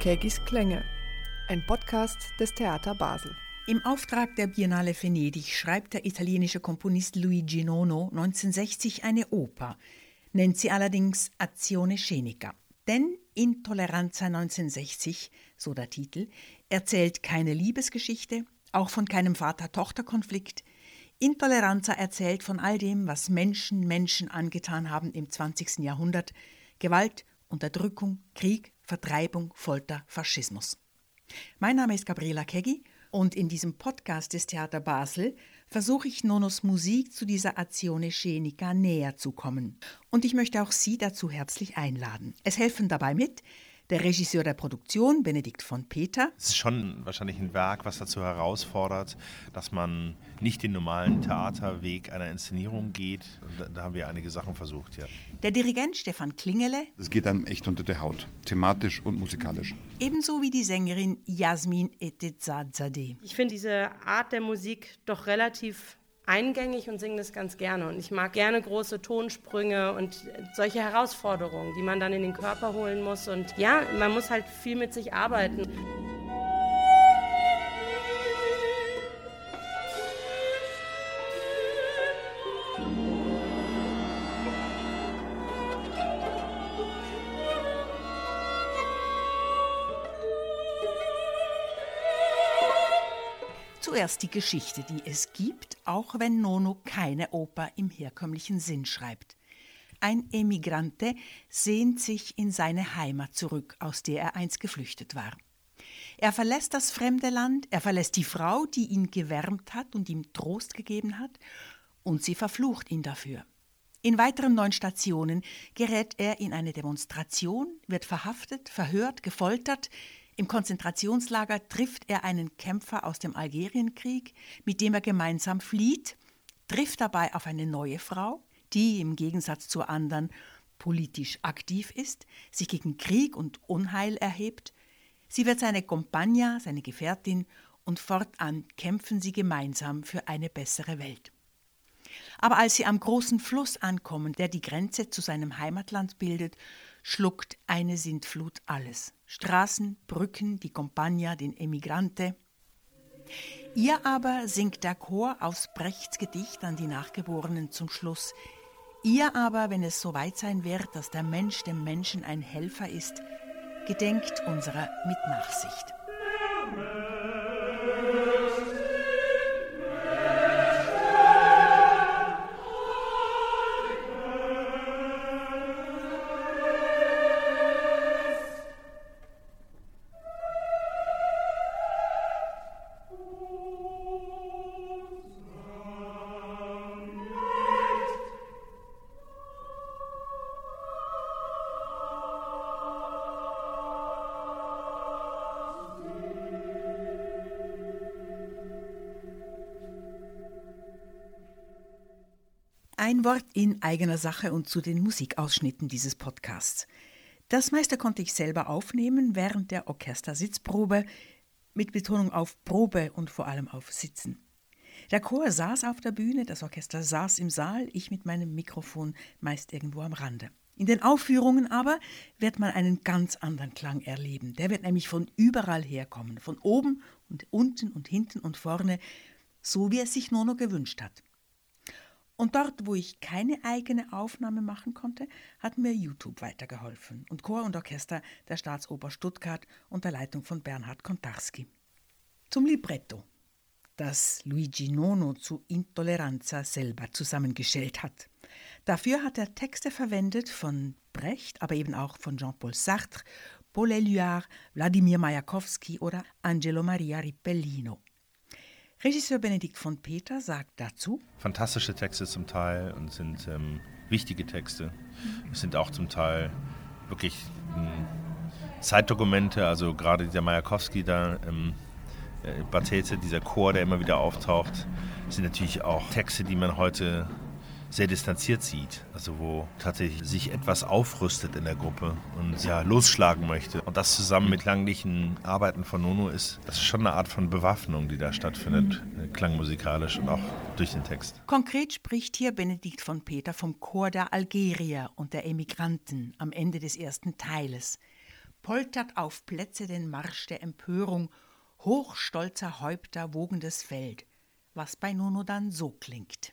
Kegis Klänge, ein Podcast des Theater Basel. Im Auftrag der Biennale Venedig schreibt der italienische Komponist Luigi Nono 1960 eine Oper, nennt sie allerdings Azione Scenica. Denn Intolleranza 1960, so der Titel, erzählt keine Liebesgeschichte, auch von keinem Vater-Tochter-Konflikt. Intolleranza erzählt von all dem, was Menschen Menschen angetan haben im 20. Jahrhundert. Gewalt, Unterdrückung, Krieg, Vertreibung, Folter, Faschismus. Mein Name ist Gabriela Keggi und in diesem Podcast des Theater Basel versuche ich Nonos Musik zu dieser Azione Scenica näher zu kommen. Und ich möchte auch Sie dazu herzlich einladen. Es helfen dabei mit der Regisseur der Produktion, Benedikt von Peter. Es ist schon wahrscheinlich ein Werk, was dazu herausfordert, dass man nicht den normalen Theaterweg einer Inszenierung geht. Da, da haben wir einige Sachen versucht, ja. Der Dirigent Stefan Klingele. Es geht einem echt unter der Haut, thematisch und musikalisch. Ebenso wie die Sängerin Jasmin Etezadzadeh. Ich finde diese Art der Musik doch relativ eingängig und singe das ganz gerne. Und ich mag gerne große Tonsprünge und solche Herausforderungen, die man dann in den Körper holen muss. Und ja, man muss halt viel mit sich arbeiten. Zuerst die Geschichte, die es gibt, auch wenn Nono keine Oper im herkömmlichen Sinn schreibt. Ein Emigrante sehnt sich in seine Heimat zurück, aus der er einst geflüchtet war. Er verlässt das fremde Land, er verlässt die Frau, die ihn gewärmt hat und ihm Trost gegeben hat, und sie verflucht ihn dafür. In weiteren neun Stationen gerät er in eine Demonstration, wird verhaftet, verhört, gefoltert, im Konzentrationslager trifft er einen Kämpfer aus dem Algerienkrieg, mit dem er gemeinsam flieht, trifft dabei auf eine neue Frau, die im Gegensatz zur anderen politisch aktiv ist, sich gegen Krieg und Unheil erhebt. Sie wird seine Compagna, seine Gefährtin, und fortan kämpfen sie gemeinsam für eine bessere Welt. Aber als sie am großen Fluss ankommen, der die Grenze zu seinem Heimatland bildet, schluckt eine Sintflut alles. Straßen, Brücken, die Compagna, den Emigrante. Ihr aber singt der Chor aus Brechts Gedicht an die Nachgeborenen zum Schluss. Ihr aber, wenn es so weit sein wird, dass der Mensch dem Menschen ein Helfer ist, gedenkt unserer mit Nachsicht. Ein Wort in eigener Sache und zu den Musikausschnitten dieses Podcasts. Das meiste konnte ich selber aufnehmen während der Orchestersitzprobe, mit Betonung auf Probe und vor allem auf Sitzen. Der Chor saß auf der Bühne, das Orchester saß im Saal, ich mit meinem Mikrofon meist irgendwo am Rande. In den Aufführungen aber wird man einen ganz anderen Klang erleben. Der wird nämlich von überall herkommen, von oben und unten und hinten und vorne, so wie es sich Nono gewünscht hat. Und dort, wo ich keine eigene Aufnahme machen konnte, hat mir YouTube weitergeholfen und Chor und Orchester der Staatsoper Stuttgart unter Leitung von Bernhard Kontarski. Zum Libretto, das Luigi Nono zu Intolleranza selber zusammengestellt hat. Dafür hat er Texte verwendet von Brecht, aber eben auch von Jean-Paul Sartre, Paul Éluard, Wladimir Majakowski oder Angelo Maria Ripellino. Regisseur Benedikt von Peter sagt dazu: Fantastische Texte zum Teil und sind ähm, wichtige Texte. Es sind auch zum Teil wirklich ähm, Zeitdokumente, also gerade dieser Majakowski da, ähm, äh, Batete, dieser Chor, der immer wieder auftaucht, sind natürlich auch Texte, die man heute sehr distanziert sieht. Also wo tatsächlich sich etwas aufrüstet in der Gruppe und ja, losschlagen möchte. Und das zusammen mit klanglichen Arbeiten von Nono ist, das ist schon eine Art von Bewaffnung, die da stattfindet, mhm. klangmusikalisch und auch durch den Text. Konkret spricht hier Benedikt von Peter vom Chor der Algerier und der Emigranten am Ende des ersten Teiles. poltert auf Plätze den Marsch der Empörung, hochstolzer Häupter wogendes Feld, was bei Nono dann so klingt.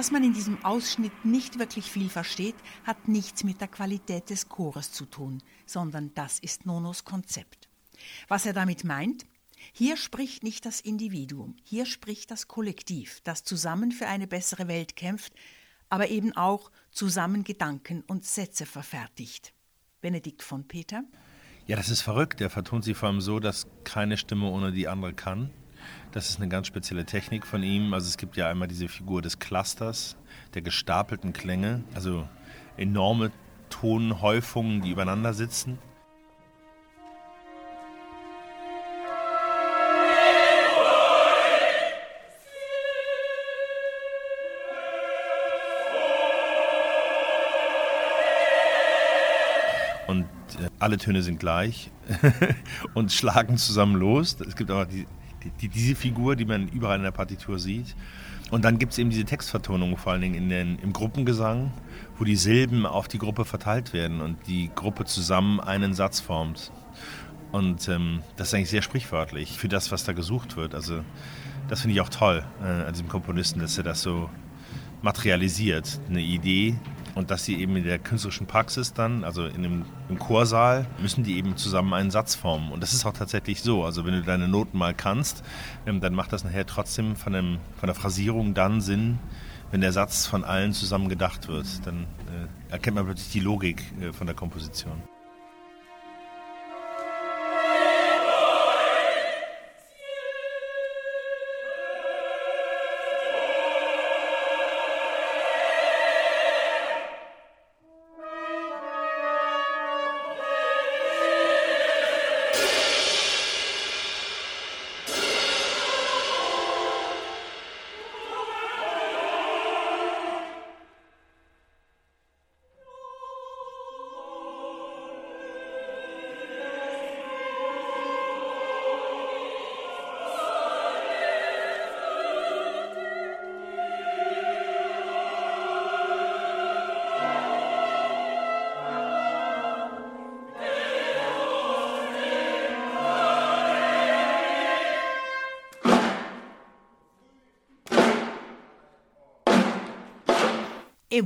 Dass man in diesem Ausschnitt nicht wirklich viel versteht, hat nichts mit der Qualität des Chores zu tun, sondern das ist Nonos Konzept. Was er damit meint? Hier spricht nicht das Individuum, hier spricht das Kollektiv, das zusammen für eine bessere Welt kämpft, aber eben auch zusammen Gedanken und Sätze verfertigt. Benedikt von Peter? Ja, das ist verrückt. Er vertont sie vor allem so, dass keine Stimme ohne die andere kann. Das ist eine ganz spezielle Technik von ihm. Also es gibt ja einmal diese Figur des Clusters, der gestapelten Klänge, also enorme Tonhäufungen, die übereinander sitzen. Und äh, alle Töne sind gleich und schlagen zusammen los. Es gibt aber die, die, diese Figur, die man überall in der Partitur sieht. Und dann gibt es eben diese Textvertonung, vor allen Dingen in den, im Gruppengesang, wo die Silben auf die Gruppe verteilt werden und die Gruppe zusammen einen Satz formt. Und ähm, das ist eigentlich sehr sprichwörtlich für das, was da gesucht wird. Also das finde ich auch toll äh, an diesem Komponisten, dass er das so materialisiert. Eine Idee, und dass sie eben in der künstlerischen Praxis dann, also in dem, im Chorsaal, müssen die eben zusammen einen Satz formen. Und das ist auch tatsächlich so. Also wenn du deine Noten mal kannst, ähm, dann macht das nachher trotzdem von, dem, von der Phrasierung dann Sinn, wenn der Satz von allen zusammen gedacht wird. Dann äh, erkennt man plötzlich die Logik äh, von der Komposition.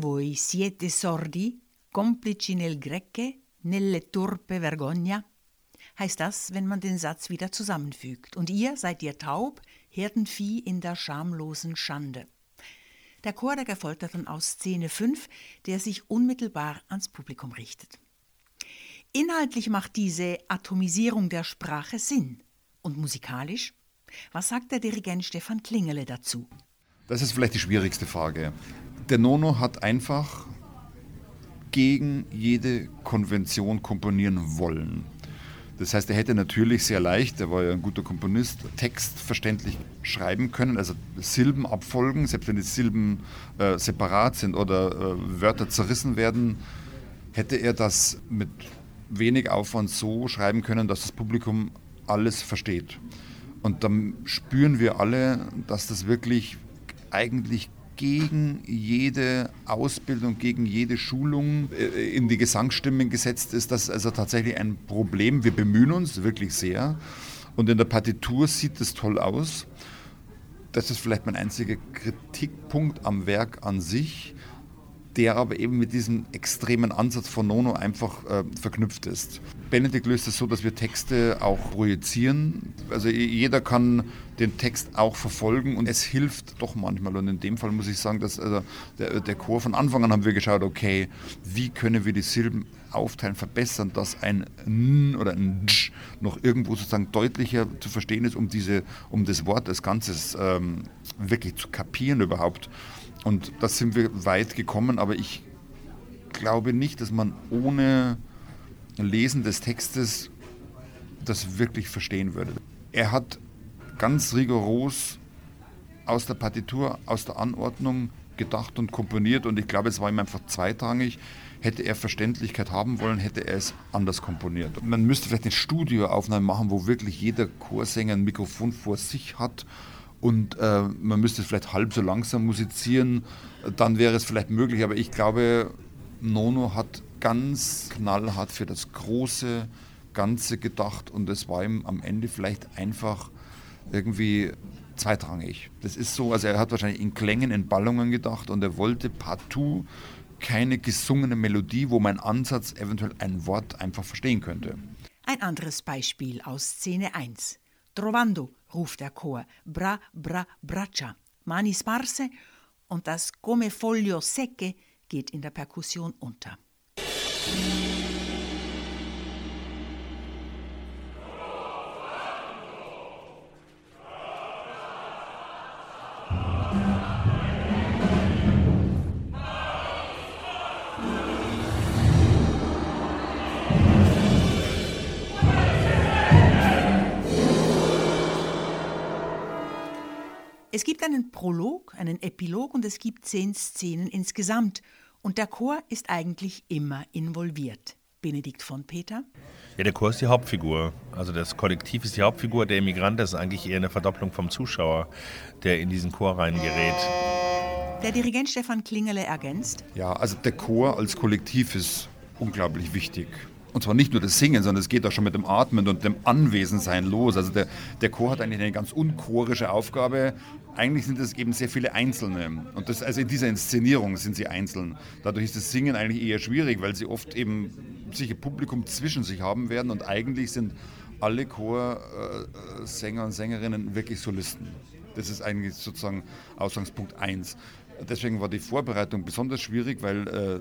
Voi siete sordi, complici nel Grecche, nelle turpe vergogna? Heißt das, wenn man den Satz wieder zusammenfügt. Und ihr seid ihr taub, Herdenvieh in der schamlosen Schande. Der Chor der Gefolterten aus Szene 5, der sich unmittelbar ans Publikum richtet. Inhaltlich macht diese Atomisierung der Sprache Sinn. Und musikalisch? Was sagt der Dirigent Stefan Klingele dazu? Das ist vielleicht die schwierigste Frage. Der Nono hat einfach gegen jede Konvention komponieren wollen. Das heißt, er hätte natürlich sehr leicht, er war ja ein guter Komponist, textverständlich schreiben können, also Silben abfolgen, selbst wenn die Silben äh, separat sind oder äh, Wörter zerrissen werden, hätte er das mit wenig Aufwand so schreiben können, dass das Publikum alles versteht. Und dann spüren wir alle, dass das wirklich eigentlich gegen jede Ausbildung, gegen jede Schulung äh, in die Gesangsstimmen gesetzt ist. Das ist also tatsächlich ein Problem. Wir bemühen uns wirklich sehr. Und in der Partitur sieht es toll aus. Das ist vielleicht mein einziger Kritikpunkt am Werk an sich, der aber eben mit diesem extremen Ansatz von Nono einfach äh, verknüpft ist. Benedikt löst es so, dass wir Texte auch projizieren. Also jeder kann den Text auch verfolgen und es hilft doch manchmal. Und in dem Fall muss ich sagen, dass also der, der Chor von Anfang an haben wir geschaut, okay, wie können wir die Silben aufteilen, verbessern, dass ein N oder ein Dsch noch irgendwo sozusagen deutlicher zu verstehen ist, um, diese, um das Wort als Ganzes ähm, wirklich zu kapieren überhaupt. Und da sind wir weit gekommen, aber ich glaube nicht, dass man ohne Lesen des Textes das wirklich verstehen würde. Er hat ganz rigoros aus der Partitur, aus der Anordnung gedacht und komponiert und ich glaube, es war ihm einfach zweitrangig. Hätte er Verständlichkeit haben wollen, hätte er es anders komponiert. Man müsste vielleicht eine Studioaufnahme machen, wo wirklich jeder Chorsänger ein Mikrofon vor sich hat und äh, man müsste vielleicht halb so langsam musizieren, dann wäre es vielleicht möglich. Aber ich glaube, Nono hat ganz knallhart für das große Ganze gedacht und es war ihm am Ende vielleicht einfach irgendwie zweitrangig. Das ist so, also er hat wahrscheinlich in Klängen, in Ballungen gedacht und er wollte partout keine gesungene Melodie, wo mein Ansatz eventuell ein Wort einfach verstehen könnte. Ein anderes Beispiel aus Szene 1. Trovando, ruft der Chor, bra, bra, braccia, mani sparse und das come foglio secche geht in der Perkussion unter. Einen Prolog, einen Epilog und es gibt zehn Szenen insgesamt. Und der Chor ist eigentlich immer involviert. Benedikt von Peter? Ja, der Chor ist die Hauptfigur. Also das Kollektiv ist die Hauptfigur. Der Immigrant ist eigentlich eher eine Verdopplung vom Zuschauer, der in diesen Chor reingerät. Der Dirigent Stefan Klingele ergänzt. Ja, also der Chor als Kollektiv ist unglaublich wichtig. Und zwar nicht nur das Singen, sondern es geht auch schon mit dem Atmen und dem Anwesensein los. Also der, der Chor hat eigentlich eine ganz unchorische Aufgabe. Eigentlich sind es eben sehr viele Einzelne. Und das, also in dieser Inszenierung sind sie einzeln. Dadurch ist das Singen eigentlich eher schwierig, weil sie oft eben sicher Publikum zwischen sich haben werden. Und eigentlich sind alle Chorsänger und Sängerinnen wirklich Solisten. Das ist eigentlich sozusagen Ausgangspunkt 1. Deswegen war die Vorbereitung besonders schwierig, weil äh,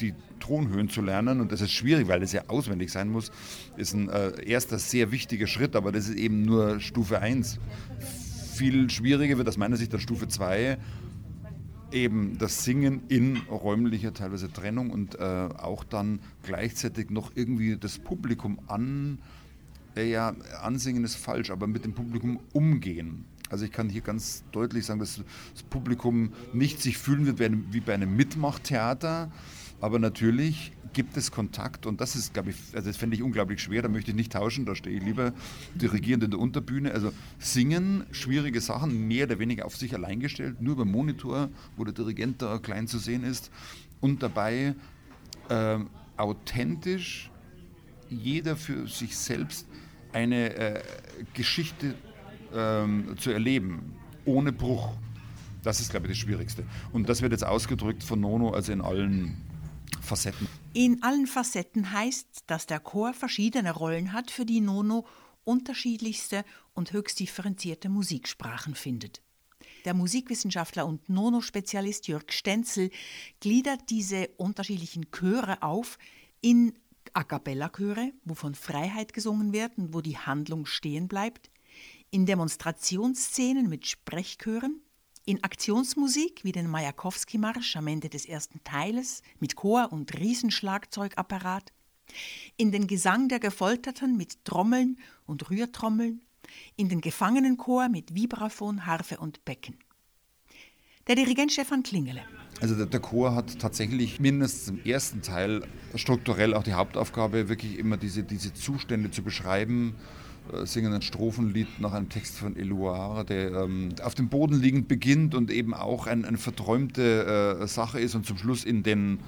die Tonhöhen zu lernen, und das ist schwierig, weil das ja auswendig sein muss, ist ein äh, erster sehr wichtiger Schritt, aber das ist eben nur Stufe 1. Viel schwieriger wird aus meiner Sicht dann Stufe 2, eben das Singen in räumlicher teilweise Trennung und äh, auch dann gleichzeitig noch irgendwie das Publikum an, äh, ja, ansingen ist falsch, aber mit dem Publikum umgehen. Also ich kann hier ganz deutlich sagen, dass das Publikum nicht sich fühlen wird wie bei einem Mitmachtheater, aber natürlich gibt es Kontakt und das ist, glaube ich, also das fände ich unglaublich schwer, da möchte ich nicht tauschen, da stehe ich lieber dirigierend in der Unterbühne. Also singen, schwierige Sachen, mehr oder weniger auf sich allein gestellt, nur beim Monitor, wo der Dirigent da klein zu sehen ist und dabei äh, authentisch jeder für sich selbst eine äh, Geschichte äh, zu erleben, ohne Bruch. Das ist, glaube ich, das Schwierigste. Und das wird jetzt ausgedrückt von Nono, also in allen Facetten. In allen Facetten heißt, dass der Chor verschiedene Rollen hat, für die Nono unterschiedlichste und höchst differenzierte Musiksprachen findet. Der Musikwissenschaftler und Nono-Spezialist Jörg Stenzel gliedert diese unterschiedlichen Chöre auf in A cappella-Chöre, wo von Freiheit gesungen wird und wo die Handlung stehen bleibt, in Demonstrationsszenen mit Sprechchören, in Aktionsmusik wie den Majakowski-Marsch am Ende des ersten Teiles mit Chor und Riesenschlagzeugapparat, in den Gesang der Gefolterten mit Trommeln und Rührtrommeln, in den Gefangenenchor mit Vibraphon, Harfe und Becken. Der Dirigent Stefan Klingele. Also der, der, Chor hat tatsächlich mindestens im ersten Teil strukturell auch die Hauptaufgabe, wirklich immer diese, diese Zustände zu beschreiben, singen ein Strophenlied nach einem Text von Eluard, der ähm, auf dem Boden liegend beginnt und eben auch ein, eine verträumte äh, Sache ist und zum Schluss in den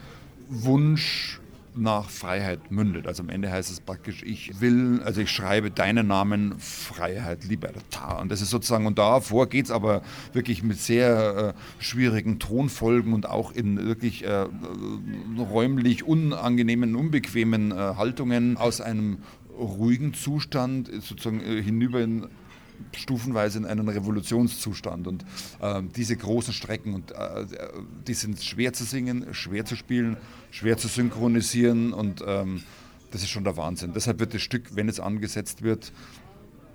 Wunsch nach Freiheit mündet. Also am Ende heißt es praktisch, ich will, also ich schreibe deinen Namen Freiheit, Libertà. Und das ist sozusagen, und davor geht es aber wirklich mit sehr äh, schwierigen Tonfolgen und auch in wirklich äh, räumlich unangenehmen, unbequemen äh, Haltungen aus einem ruhigen Zustand sozusagen äh, hinüber in stufenweise in einen Revolutionszustand. Und äh, diese großen Strecken, und, äh, die sind schwer zu singen, schwer zu spielen, schwer zu synchronisieren und ähm, das ist schon der Wahnsinn. Deshalb wird das Stück, wenn es angesetzt wird,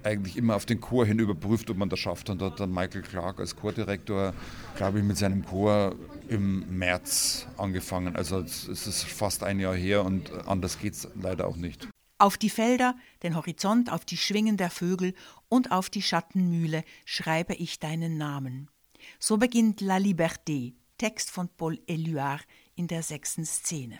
eigentlich immer auf den Chor hin überprüft, ob man das schafft. Und da hat dann Michael Clark als Chordirektor, glaube ich, mit seinem Chor im März angefangen. Also es ist fast ein Jahr her und anders geht es leider auch nicht. Auf die Felder, den Horizont, auf die Schwingen der Vögel und auf die Schattenmühle schreibe ich deinen Namen. So beginnt La Liberté, Text von Paul Éluard in der sechsten Szene.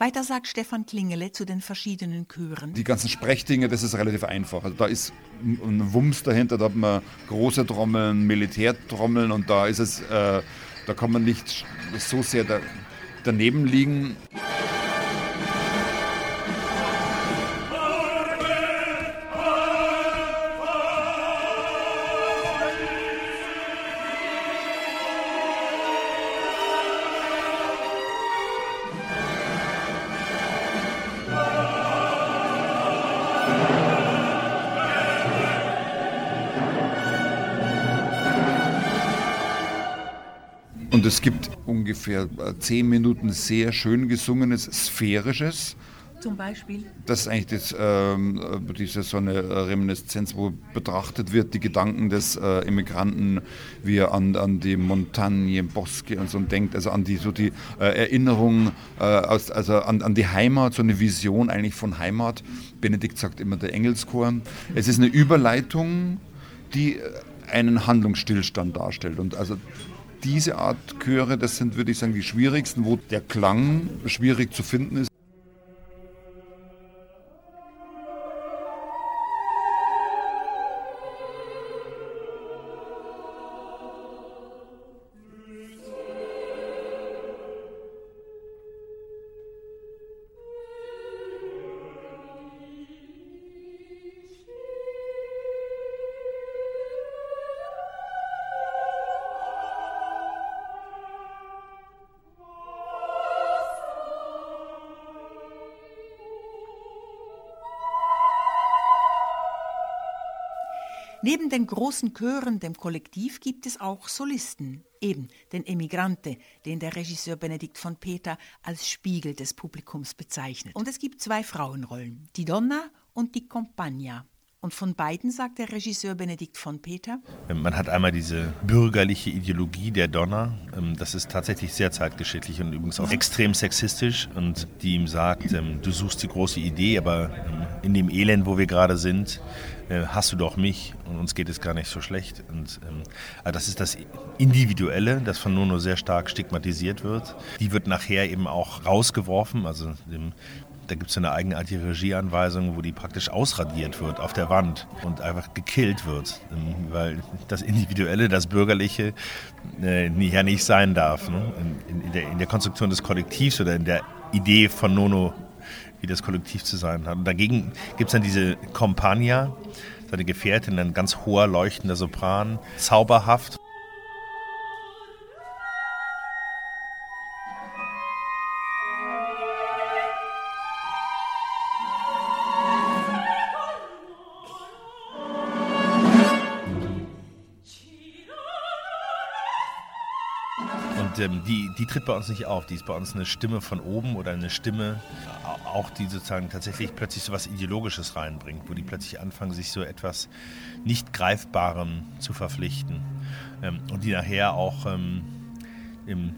Weiter sagt Stefan Klingele zu den verschiedenen Chören. Die ganzen Sprechdinge, das ist relativ einfach. Also da ist ein Wumms dahinter, da hat man große Trommeln, Militärtrommeln und da ist es, äh, da kann man nicht so sehr da, daneben liegen. Und es gibt ungefähr äh, zehn Minuten sehr schön gesungenes, sphärisches. Zum Beispiel? Das ist eigentlich das, ähm, diese so eine Reminiszenz, wo betrachtet wird, die Gedanken des äh, Immigranten, wie er an, an die Montagne, Bosque und so denkt, also an die, so die äh, Erinnerung, äh, aus, also an, an die Heimat, so eine Vision eigentlich von Heimat. Benedikt sagt immer der Engelschor. Es ist eine Überleitung, die einen Handlungsstillstand darstellt. Und also diese Art Chöre, das sind, würde ich sagen, die schwierigsten, wo der Klang schwierig zu finden ist. Neben den großen Chören, dem Kollektiv, gibt es auch Solisten, eben den Emigrante, den der Regisseur Benedikt von Peter als Spiegel des Publikums bezeichnet. Und es gibt zwei Frauenrollen, die Donna und die Compagna. Und von beiden sagt der Regisseur Benedikt von Peter. Man hat einmal diese bürgerliche Ideologie der Donna. Ähm, das ist tatsächlich sehr zeitgeschichtlich und übrigens auch extrem sexistisch. Und die ihm sagt, ähm, du suchst die große Idee, aber ähm, in dem Elend, wo wir gerade sind, äh, hast du doch mich und uns geht es gar nicht so schlecht. Und also das ist das Individuelle, das von Nono sehr stark stigmatisiert wird. Die wird nachher eben auch rausgeworfen, also da gibt es eine eigenartige Regieanweisung, wo die praktisch ausradiert wird auf der Wand und einfach gekillt wird, ähm, weil das Individuelle, das Bürgerliche äh, ja nicht sein darf. Ne? In, in, der, in der Konstruktion des Kollektivs oder in der Idee von Nono, wie das Kollektiv zu sein hat. Und dagegen gibt es dann diese Compagna, seine Gefährtin, ein ganz hoher, leuchtender Sopran, zauberhaft. Ähm, die, die tritt bei uns nicht auf. Die ist bei uns eine Stimme von oben oder eine Stimme, auch die sozusagen tatsächlich plötzlich so was Ideologisches reinbringt, wo die plötzlich anfangen, sich so etwas nicht Greifbarem zu verpflichten. Ähm, und die nachher auch ähm, im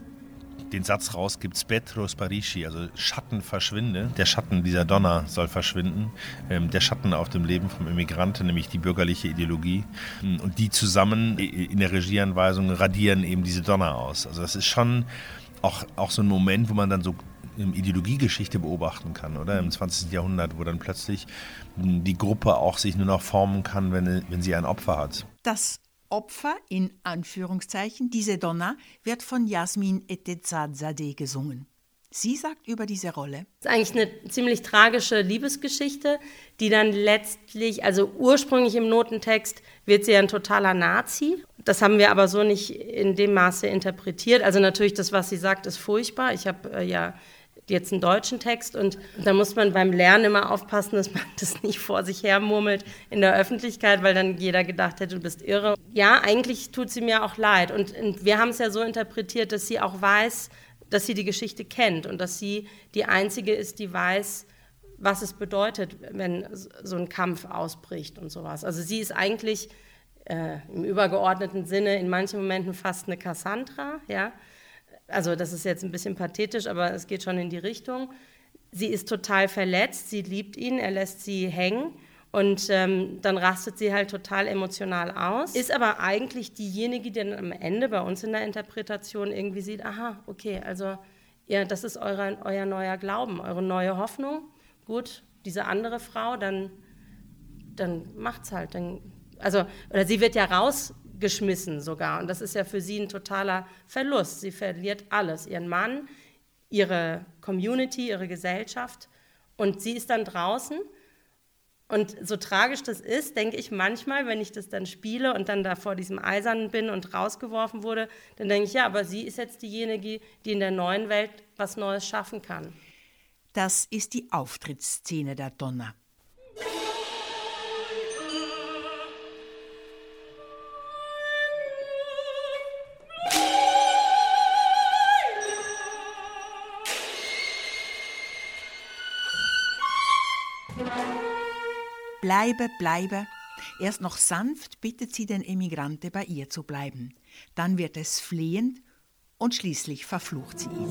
den Satz rausgibt, Spetro sparisci, also Schatten verschwinde. Der Schatten dieser Donner soll verschwinden. Ähm, der Schatten auf dem Leben vom Immigranten, nämlich die bürgerliche Ideologie. Und die zusammen in der Regieanweisung radieren eben diese Donner aus. Also das ist schon auch, auch so ein Moment, wo man dann so Ideologiegeschichte beobachten kann, oder? Im 20. Jahrhundert, wo dann plötzlich die Gruppe auch sich nur noch formen kann, wenn, wenn sie ein Opfer hat. Das Opfer in Anführungszeichen, diese Donna, wird von Jasmin Etezadzadeh gesungen. Sie sagt über diese Rolle. Es ist eigentlich eine ziemlich tragische Liebesgeschichte, die dann letztlich, also ursprünglich im Notentext, wird sie ein totaler Nazi. Das haben wir aber so nicht in dem Maße interpretiert. Also natürlich, das, was sie sagt, ist furchtbar. Ich habe äh, ja jetzt einen deutschen Text und da muss man beim Lernen immer aufpassen, dass man das nicht vor sich her murmelt in der Öffentlichkeit, weil dann jeder gedacht hätte, du bist irre. Ja, eigentlich tut sie mir auch leid und, und wir haben es ja so interpretiert, dass sie auch weiß, dass sie die Geschichte kennt und dass sie die Einzige ist, die weiß, was es bedeutet, wenn so ein Kampf ausbricht und sowas. Also sie ist eigentlich äh, im übergeordneten Sinne in manchen Momenten fast eine Cassandra, ja, also das ist jetzt ein bisschen pathetisch, aber es geht schon in die Richtung. Sie ist total verletzt, sie liebt ihn, er lässt sie hängen und ähm, dann rastet sie halt total emotional aus, ist aber eigentlich diejenige, die dann am Ende bei uns in der Interpretation irgendwie sieht, aha, okay, also ja, das ist eure, euer neuer Glauben, eure neue Hoffnung. Gut, diese andere Frau, dann, dann macht's halt. Dann, also, oder sie wird ja raus geschmissen sogar. Und das ist ja für sie ein totaler Verlust. Sie verliert alles, ihren Mann, ihre Community, ihre Gesellschaft. Und sie ist dann draußen. Und so tragisch das ist, denke ich manchmal, wenn ich das dann spiele und dann da vor diesem Eisernen bin und rausgeworfen wurde, dann denke ich, ja, aber sie ist jetzt diejenige, die in der neuen Welt was Neues schaffen kann. Das ist die Auftrittsszene der Donna. Bleibe, bleibe. Erst noch sanft bittet sie den Emigrante, bei ihr zu bleiben. Dann wird es flehend und schließlich verflucht sie ihn.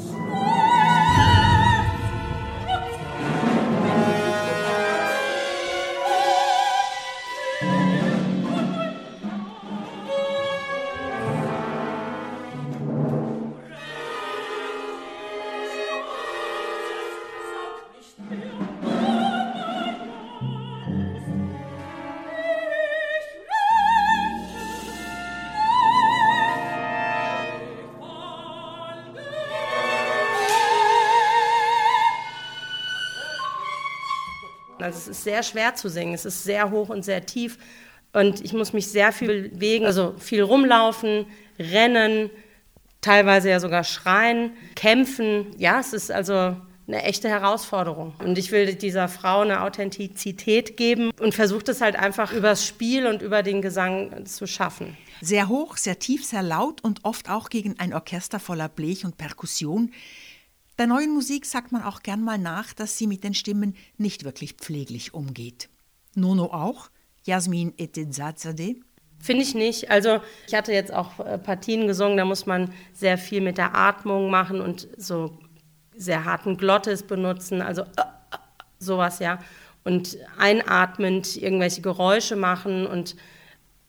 Also es ist sehr schwer zu singen, es ist sehr hoch und sehr tief und ich muss mich sehr viel bewegen, also viel rumlaufen, rennen, teilweise ja sogar schreien, kämpfen. Ja, es ist also eine echte Herausforderung. Und ich will dieser Frau eine Authentizität geben und versuche das halt einfach übers Spiel und über den Gesang zu schaffen. Sehr hoch, sehr tief, sehr laut und oft auch gegen ein Orchester voller Blech und Perkussion. Der neuen Musik sagt man auch gern mal nach, dass sie mit den Stimmen nicht wirklich pfleglich umgeht. Nono auch? Jasmin Etedzadzadeh? Finde ich nicht. Also ich hatte jetzt auch äh, Partien gesungen, da muss man sehr viel mit der Atmung machen und so sehr harten Glottes benutzen, also äh, äh, sowas ja. Und einatmend irgendwelche Geräusche machen und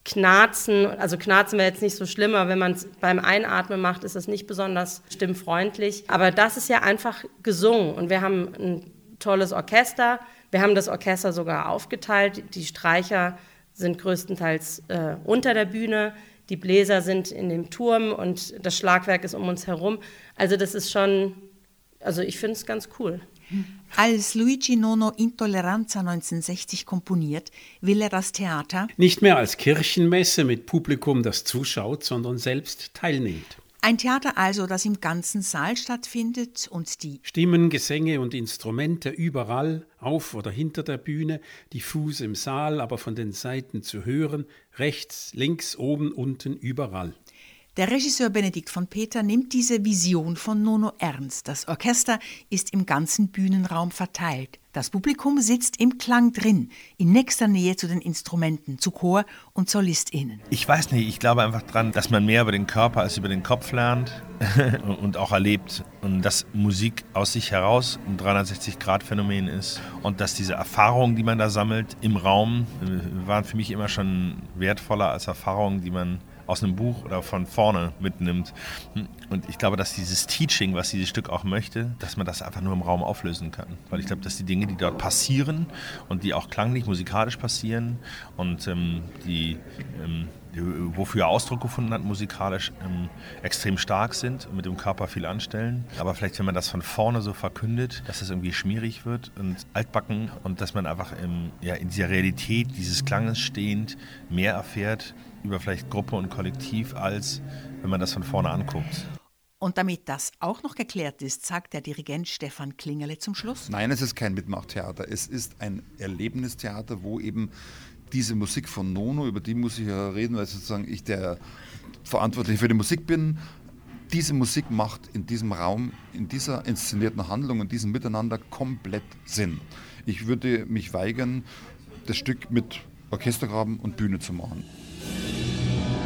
Knarzen, also Knarzen wäre jetzt nicht so schlimm, aber wenn man es beim Einatmen macht, ist das nicht besonders stimmfreundlich. Aber das ist ja einfach gesungen und wir haben ein tolles Orchester. Wir haben das Orchester sogar aufgeteilt. Die Streicher sind größtenteils äh, unter der Bühne, die Bläser sind in dem Turm und das Schlagwerk ist um uns herum. Also das ist schon, also ich finde es ganz cool. Als Luigi Nono Intolleranza 1960 komponiert, will er das Theater nicht mehr als Kirchenmesse mit Publikum, das zuschaut, sondern selbst teilnimmt. Ein Theater also, das im ganzen Saal stattfindet und die Stimmen, Gesänge und Instrumente überall, auf oder hinter der Bühne, diffus im Saal, aber von den Seiten zu hören, rechts, links, oben, unten, überall. Der Regisseur Benedikt von Peter nimmt diese Vision von Nono ernst. Das Orchester ist im ganzen Bühnenraum verteilt. Das Publikum sitzt im Klang drin, in nächster Nähe zu den Instrumenten, zu Chor und SolistInnen. Ich weiß nicht, ich glaube einfach dran, dass man mehr über den Körper als über den Kopf lernt und auch erlebt. Und dass Musik aus sich heraus ein 360-Grad-Phänomen ist. Und dass diese Erfahrungen, die man da sammelt im Raum, äh, waren für mich immer schon wertvoller als Erfahrungen, die man aus einem Buch oder von vorne mitnimmt. Und ich glaube, dass dieses Teaching, was dieses Stück auch möchte, dass man das einfach nur im Raum auflösen kann. Weil ich glaube, dass die Dinge, die dort passieren und die auch klanglich, musikalisch passieren und ähm, die ähm, wofür er Ausdruck gefunden hat, musikalisch ähm, extrem stark sind und mit dem Körper viel anstellen. Aber vielleicht, wenn man das von vorne so verkündet, dass es irgendwie schmierig wird und altbacken und dass man einfach im, ja, in dieser Realität dieses Klanges stehend mehr erfährt über vielleicht Gruppe und Kollektiv, als wenn man das von vorne anguckt. Und damit das auch noch geklärt ist, sagt der Dirigent Stefan Klingerle zum Schluss. Nein, es ist kein Mitmachtheater. Es ist ein Erlebnistheater, wo eben diese Musik von Nono, über die muss ich ja reden, weil sozusagen ich der Verantwortliche für die Musik bin. Diese Musik macht in diesem Raum, in dieser inszenierten Handlung und diesem Miteinander komplett Sinn. Ich würde mich weigern, das Stück mit Orchestergraben und Bühne zu machen.